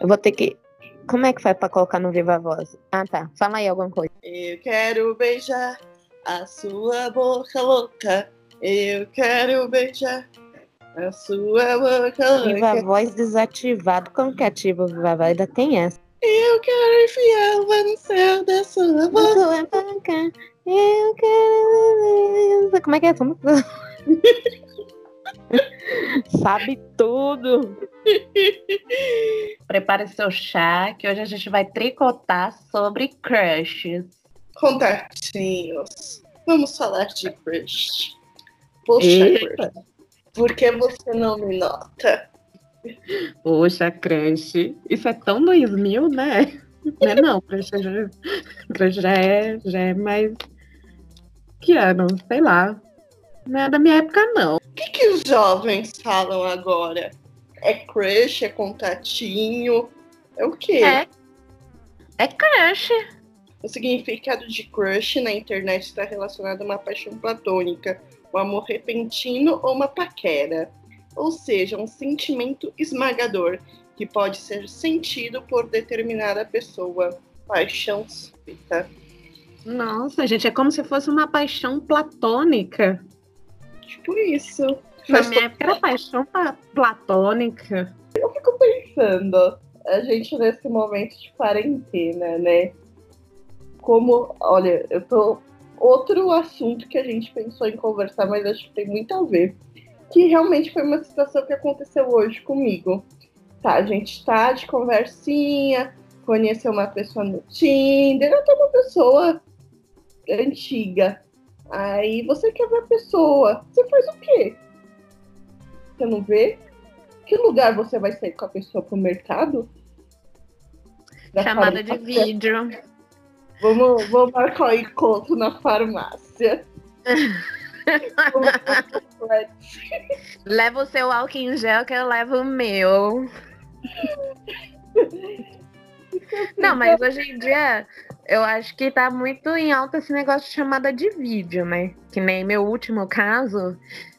Eu vou ter que. Como é que faz pra colocar no Viva Voz? Ah, tá. Fala aí alguma coisa. Eu quero beijar a sua boca louca. Eu quero beijar a sua boca louca. Viva Voz desativado. Como que ativa o Viva Voz? Ainda tem essa. Eu quero enfiar no céu da sua boca. Eu quero. Como é que é música? Sabe tudo. Prepare seu chá, que hoje a gente vai tricotar sobre crushes. Contatinhos. Vamos falar de crush. Poxa, Eita. crush. Por que você não me nota? Poxa, crush. Isso é tão 2000, né? Não é não, crush já, crush já, é, já é mais... Que ano? Sei lá. Não é da minha época, não. O que, que os jovens falam agora? É crush? É contatinho? É o quê? É. É crush. O significado de crush na internet está relacionado a uma paixão platônica, um amor repentino ou uma paquera. Ou seja, um sentimento esmagador que pode ser sentido por determinada pessoa. Paixão súbita. Nossa, gente, é como se fosse uma paixão platônica. Tipo isso. Na minha época era paixão pa- platônica. Eu fico pensando, a gente nesse momento de quarentena, né? Como, olha, eu tô. Outro assunto que a gente pensou em conversar, mas acho que tem muito a ver. Que realmente foi uma situação que aconteceu hoje comigo. Tá, a gente tá de conversinha, conheceu uma pessoa no Tinder, até uma pessoa antiga. Aí você quer ver a pessoa. Você faz o quê? Você não vê? Que lugar você vai sair com a pessoa pro mercado? Da Chamada de farmácia? vídeo. Vamos, vamos marcar um encontro na farmácia. Leva o seu álcool em gel que eu levo o meu. Não, mas hoje em dia eu acho que tá muito em alta esse negócio de chamada de vídeo, né? Que nem meu último caso,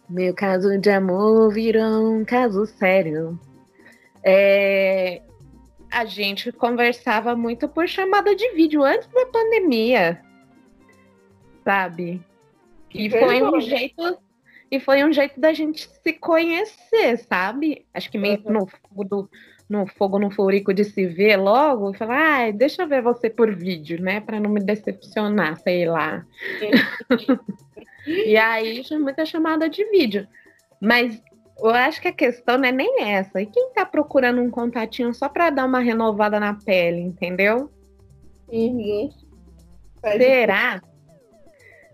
meu caso de amor virou um caso sério. É, a gente conversava muito por chamada de vídeo antes da pandemia, sabe? E foi um jeito e foi um jeito da gente se conhecer, sabe? Acho que meio Uhum. no fogo do no fogo no furico de se ver logo e falar, ai, deixa eu ver você por vídeo, né? Pra não me decepcionar, sei lá. e aí tinha muita chamada de vídeo. Mas eu acho que a questão não é nem essa. E quem tá procurando um contatinho só pra dar uma renovada na pele, entendeu? Uhum. Será?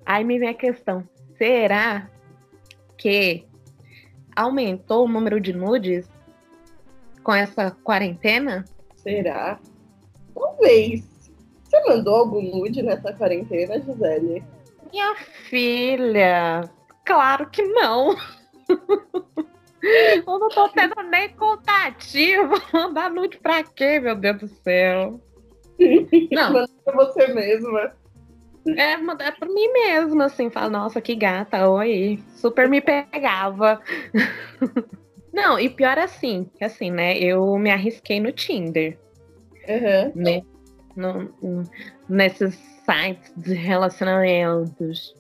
Aí me vem a questão: será que aumentou o número de nudes com essa quarentena? Será? Talvez. Você mandou algum nude nessa quarentena, Gisele? Minha filha, claro que não. Eu não tô tendo nem contatinho. Vou mandar nude pra quê, meu Deus do céu? Não, pra você mesma. É, mandar pra mim mesma, assim, falar, nossa, que gata, oi. Super me pegava. Não, e pior assim, que assim, né? Eu me arrisquei no Tinder, Uhum. né? No, no- nesses sites de relacionamentos.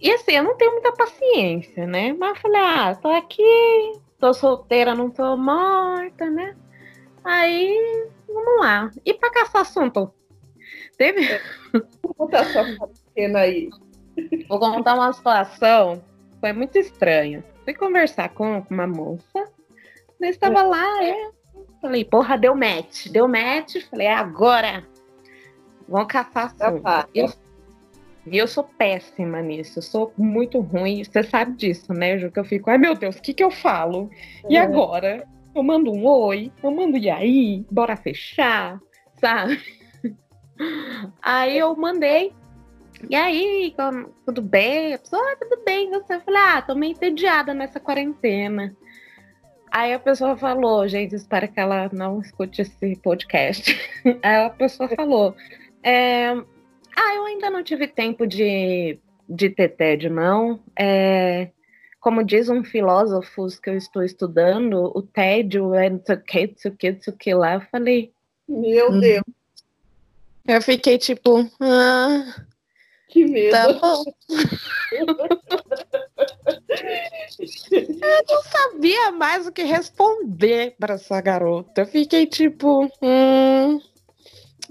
E assim, eu não tenho muita paciência, né? Mas eu falei, ah, tô aqui, tô solteira, não tô morta, né? Aí, vamos lá. E pra caçar assunto? Teve, Vou botar sua quarentena aí. Vou contar uma situação. Foi muito estranha. Fui conversar com uma moça. Daí estava lá, é. Falei, porra, deu match. Deu match. Falei, é agora. Vamos caçar assunto. Rapaz. Eu, e eu sou péssima nisso. Eu sou muito ruim. Você sabe disso, né, Ju? Que eu fico, ai meu Deus, o que, que eu falo? E É. agora? Eu mando um oi, eu mando e aí, bora fechar, sabe? Aí eu mandei. E aí, tudo bem? A pessoa, ah, tudo bem. Você eu falei, ah, tô meio entediada nessa quarentena. Aí a pessoa falou, gente, espero que ela não escute esse podcast. Aí a pessoa falou, é, ah, eu ainda não tive tempo de, de ter TED, não. É, como diz um filósofo que eu estou estudando, o tédio é não sei o que, não sei o que, não sei o que lá. Eu falei. Meu hum. Deus. Eu fiquei tipo. Ah, que medo. Tá bom. eu não sabia mais o que responder para essa garota. Eu fiquei tipo. Hum.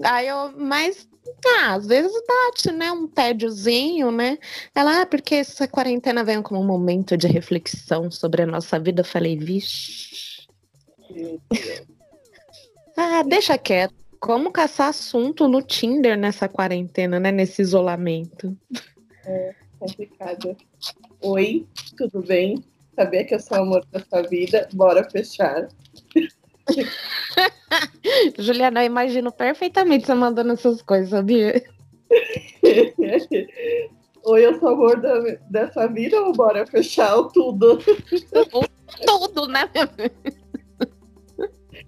Aí eu, mas ah, às vezes bate, né? Um tédiozinho, né? Ela, ah, porque essa quarentena veio como um momento de reflexão sobre a nossa vida. Eu falei, vixe. ah, deixa quieto. Como caçar assunto no Tinder nessa quarentena, né? Nesse isolamento. É complicado. Oi, tudo bem? Sabia que eu sou o amor da sua vida? Bora fechar. Juliana, eu imagino perfeitamente você mandando essas coisas, sabia? Oi, eu sou amor da, dessa vida ou bora fechar o tudo? tudo, né?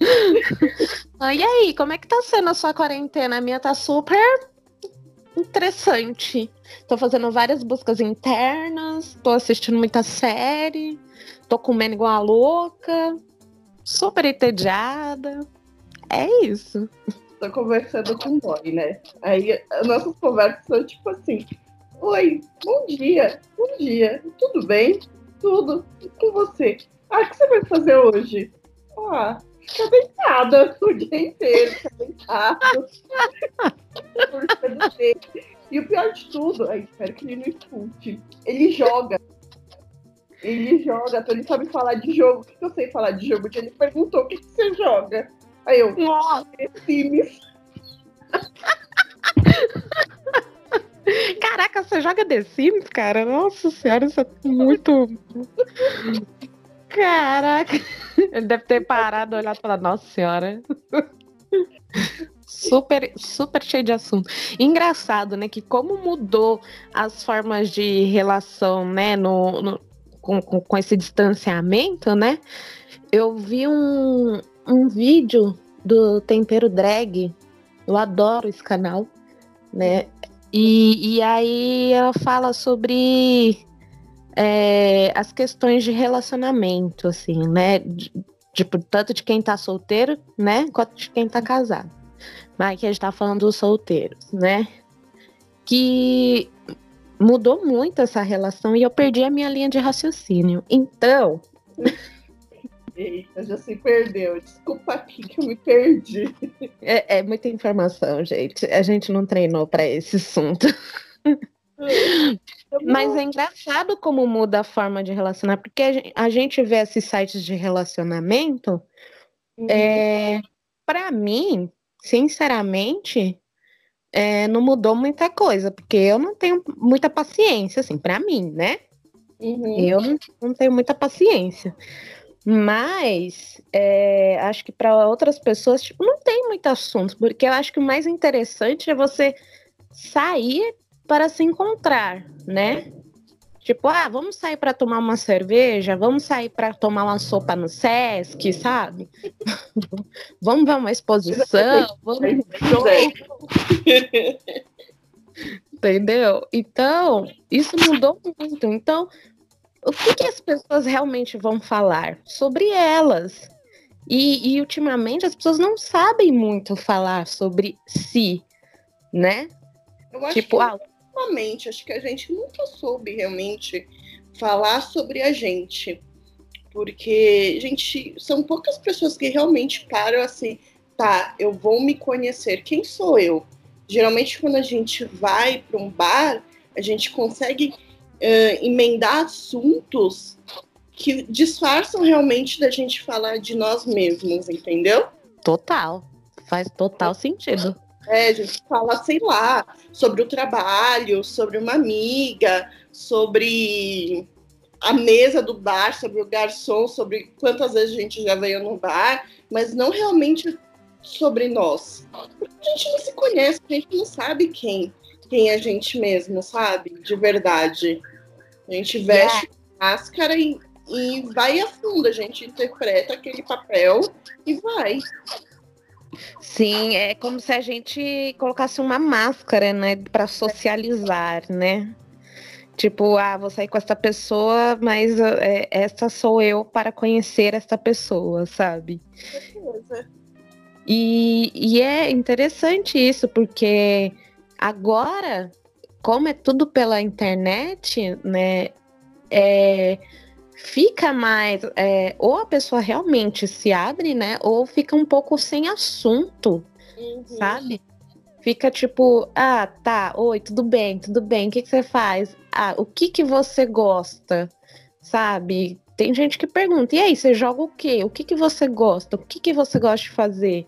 e aí, como é que tá sendo a sua quarentena? A minha tá super interessante. Tô fazendo várias buscas internas, tô assistindo muita série, tô comendo igual a louca super entediada. É isso. Tô conversando com o boy, né? Aí as nossas conversas são tipo assim: Oi, bom dia, bom dia, tudo bem? Tudo, e com você? Ah, o que você vai fazer hoje? Ah, ficar deitada o dia inteiro, ficar deitado. e o pior de tudo, aí espero que ele não escute, ele joga ele joga, então ele sabe falar de jogo. O que eu sei falar de jogo? Ele perguntou o que, que você joga. Aí eu, Nossa. Sims. Caraca, você joga The Sims, cara? Nossa senhora, isso é muito. Caraca. Ele deve ter parado, olhado e falado, nossa senhora. Super, super cheio de assunto. Engraçado, né? Que como mudou as formas de relação, né? No, no com, com, com esse distanciamento, né? Eu vi um, um vídeo do Tempero Drag. Eu adoro esse canal, né? E, e aí ela fala sobre é, as questões de relacionamento, assim, né? De, tipo, tanto de quem tá solteiro, né? Quanto de quem tá casado. Mas aqui a gente tá falando dos solteiros, né? Que mudou muito essa relação e eu perdi a minha linha de raciocínio. Então. Eita, já se perdeu. Desculpa aqui que eu me perdi. É, é muita informação, gente. A gente não treinou para esse assunto. Mas é engraçado como muda a forma de relacionar, porque a gente vê esses sites de relacionamento. Uhum. É, para mim, sinceramente, é, não mudou muita coisa, porque eu não tenho muita paciência, assim, para mim, né? Uhum. Eu não, não, tenho muita paciência. Mas é, acho que para outras pessoas, tipo, não tem muito assunto, porque eu acho que o mais interessante é você sair para se encontrar, né? Tipo, ah, vamos sair para tomar uma cerveja, vamos sair para tomar uma sopa no Sesc, sabe? vamos ver uma exposição, vamos Entendeu? Então, isso mudou muito. Então, o que, que as pessoas realmente vão falar? Sobre elas. E, e ultimamente as pessoas não sabem muito falar sobre si, né? tipo, que... ah, ultimamente, acho que a gente nunca soube realmente falar sobre a gente. Porque, gente, são poucas pessoas que realmente param assim, tá, eu vou me conhecer. Quem sou eu? Geralmente, quando a gente vai para um bar, a gente consegue uh, emendar assuntos que disfarçam realmente da gente falar de nós mesmos, entendeu? Total. Faz total sentido. É, a gente fala, sei lá, sobre o trabalho, sobre uma amiga, sobre a mesa do bar, sobre o garçom, sobre quantas vezes a gente já veio no bar, mas não realmente sobre nós. Porque a gente não se conhece, a gente não sabe quem, quem é a gente mesmo, sabe? De verdade. A gente veste yeah. máscara e, e vai a fundo, a gente interpreta aquele papel e vai. Sim, é como se a gente colocasse uma máscara, né, para socializar, né? Tipo, ah, vou sair com essa pessoa, mas é, essa sou eu para conhecer essa pessoa, sabe? Beleza. E, e é interessante isso, porque agora, como é tudo pela internet, né? É, fica mais. É, ou a pessoa realmente se abre, né? Ou fica um pouco sem assunto, uhum. sabe? Fica tipo, ah, tá, oi, tudo bem, tudo bem, o que, que você faz? Ah, o que, que você gosta? Sabe? Tem gente que pergunta, e aí, você joga o quê? O que, que você gosta? O que, que você gosta de fazer?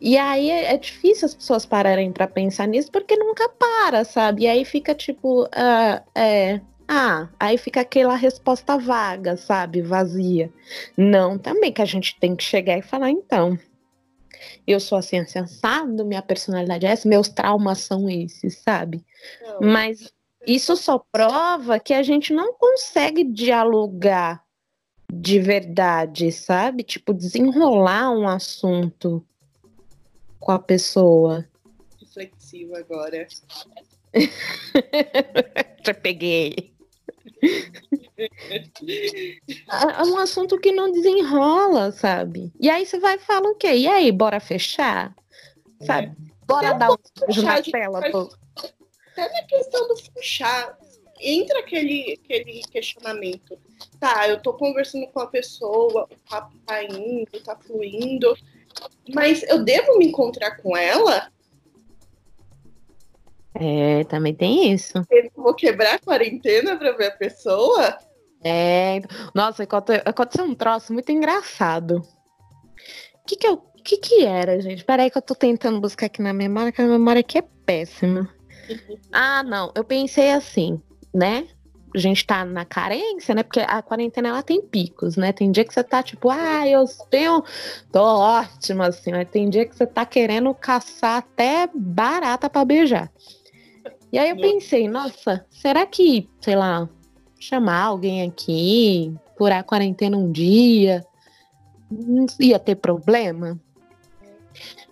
E aí é, é difícil as pessoas pararem para pensar nisso porque nunca para, sabe? E aí fica tipo, ah, é, ah, aí fica aquela resposta vaga, sabe? Vazia. Não, também que a gente tem que chegar e falar, então. Eu sou assim, sensado, minha personalidade é essa, meus traumas são esses, sabe? Não. Mas isso só prova que a gente não consegue dialogar de verdade, sabe? Tipo, desenrolar um assunto com a pessoa. Reflexivo agora. Já peguei. É um assunto que não desenrola, sabe? E aí você vai falar o quê? E aí, bora fechar? Sabe? É. Bora dar um beijo na tela. Até na questão do fechar, entra aquele, aquele questionamento. Tá, eu tô conversando com a pessoa, o papo tá indo, tá fluindo, mas eu devo me encontrar com ela? É, também tem isso. Eu vou quebrar a quarentena pra ver a pessoa? É, nossa, aconteceu um troço muito engraçado. O que que, eu, que que era, gente? Peraí que eu tô tentando buscar aqui na memória, que a memória aqui é péssima. ah, não, eu pensei assim, né? a gente tá na carência, né? Porque a quarentena ela tem picos, né? Tem dia que você tá tipo, ah, eu tenho. tô ótima, assim, mas tem dia que você tá querendo caçar até barata para beijar. E aí eu pensei, nossa, será que, sei lá, chamar alguém aqui, furar a quarentena um dia, não ia ter problema?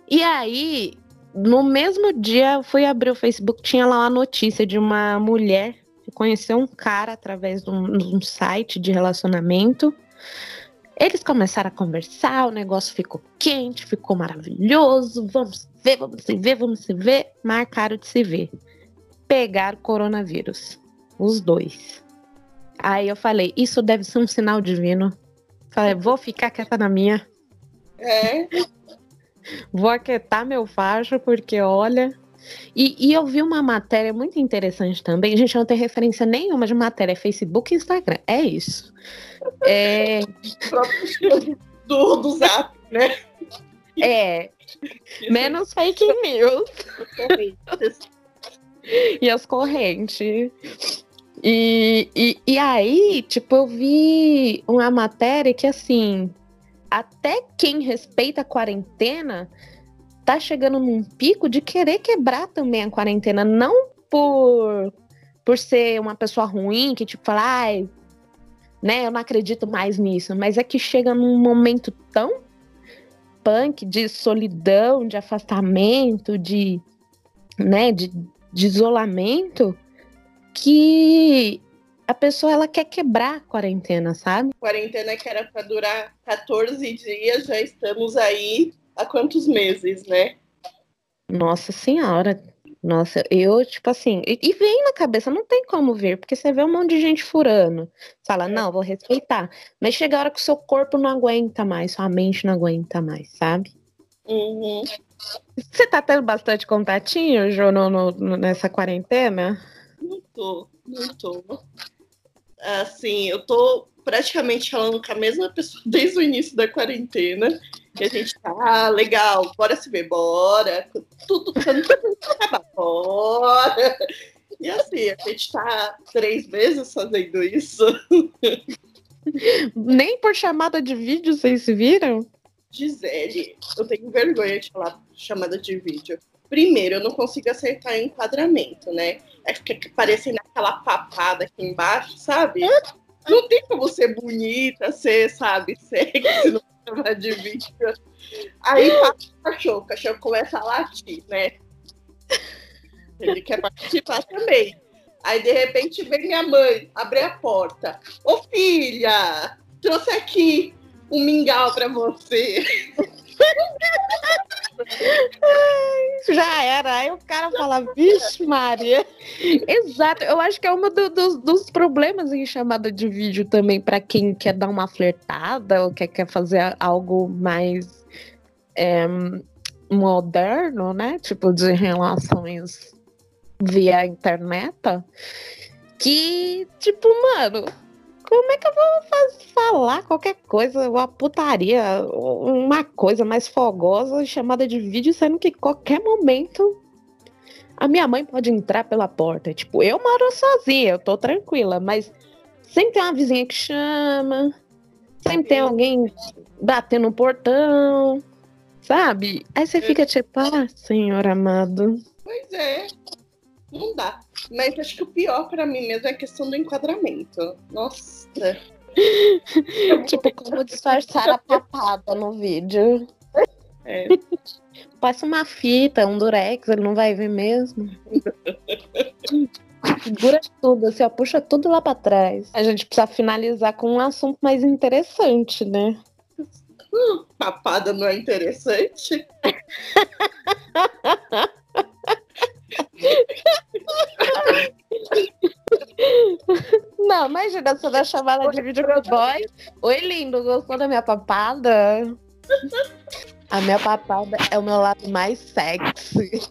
E aí, no mesmo dia, eu fui abrir o Facebook, tinha lá uma notícia de uma mulher conheceu um cara através de um, de um site de relacionamento. Eles começaram a conversar, o negócio ficou quente, ficou maravilhoso. Vamos ver, vamos se ver, vamos se ver. Marcaram de se ver. Pegar coronavírus. Os dois. Aí eu falei, isso deve ser um sinal divino. Falei, vou ficar quieta na minha. É. Vou aquietar meu facho, porque olha, e, e, eu vi uma matéria muito interessante também. A gente não tem referência nenhuma de matéria, é Facebook e Instagram. É isso. É... do, do Zap, né? É. Menos fake news. e as correntes. E, e, e aí, tipo, eu vi uma matéria que, assim, até quem respeita a quarentena tá chegando num pico de querer quebrar também a quarentena, não por por ser uma pessoa ruim que tipo fala, ai, né, eu não acredito mais nisso, mas é que chega num momento tão punk de solidão, de afastamento, de né, de, de isolamento que a pessoa ela quer quebrar a quarentena, sabe? Quarentena que era para durar 14 dias, já estamos aí há quantos meses, né? Nossa senhora. Nossa, eu, tipo assim, e, e, vem na cabeça, não tem como ver, porque você vê um monte de gente furando. Fala, é. não, vou respeitar. Mas chega a hora que o seu corpo não aguenta mais, sua mente não aguenta mais, sabe? Uhum. Você tá tendo bastante contatinho, Jô, no, no, nessa quarentena? Não tô, não tô. Assim, eu tô praticamente falando com a mesma pessoa desde o início da quarentena que a gente tá ah, legal, bora se ver, bora. Tudo acaba, bora. E assim, a gente tá três meses fazendo isso. Nem por chamada de vídeo vocês se viram? Gisele, eu tenho vergonha de falar chamada de vídeo. Primeiro, eu não consigo acertar o enquadramento, né? É que parecendo aquela papada aqui embaixo, sabe? Não tem como ser bonita, ser, sabe, sexy, não chamar de vídeo. Aí passa o cachorro, o cachorro começa a latir, né? Ele quer participar também. Aí, de repente, vem minha mãe, abre a porta. Ô, filha, trouxe aqui um mingau pra você. Já era. Aí o cara fala, vixe, Maria. Exato. Eu acho que é um do, do, dos problemas em chamada de vídeo também, para quem quer dar uma flertada ou quer, quer fazer algo mais é, moderno, né? Tipo, de relações via internet. Que, tipo, mano, como é que eu vou fazer, falar qualquer coisa, uma putaria, uma coisa mais fogosa chamada de vídeo, sendo que qualquer momento a minha mãe pode entrar pela porta. Tipo, eu moro sozinha, eu tô tranquila, mas sempre tem uma vizinha que chama, sempre tem alguém batendo no portão, sabe? Aí você fica tipo, ah, senhor amado. Pois é, não dá. Mas acho que o pior para mim mesmo é a questão do enquadramento. Nossa. tipo, como disfarçar a papada no vídeo. É. Passa uma fita, um durex, ele não vai ver mesmo. Segura tudo, assim, ó, puxa tudo lá pra trás. A gente precisa finalizar com um assunto mais interessante, né? Hum, papada não é interessante? Não, imagina, você dá chamada de vídeo boy. Oi, lindo, gostou da minha papada? A minha papada é o meu lado mais sexy.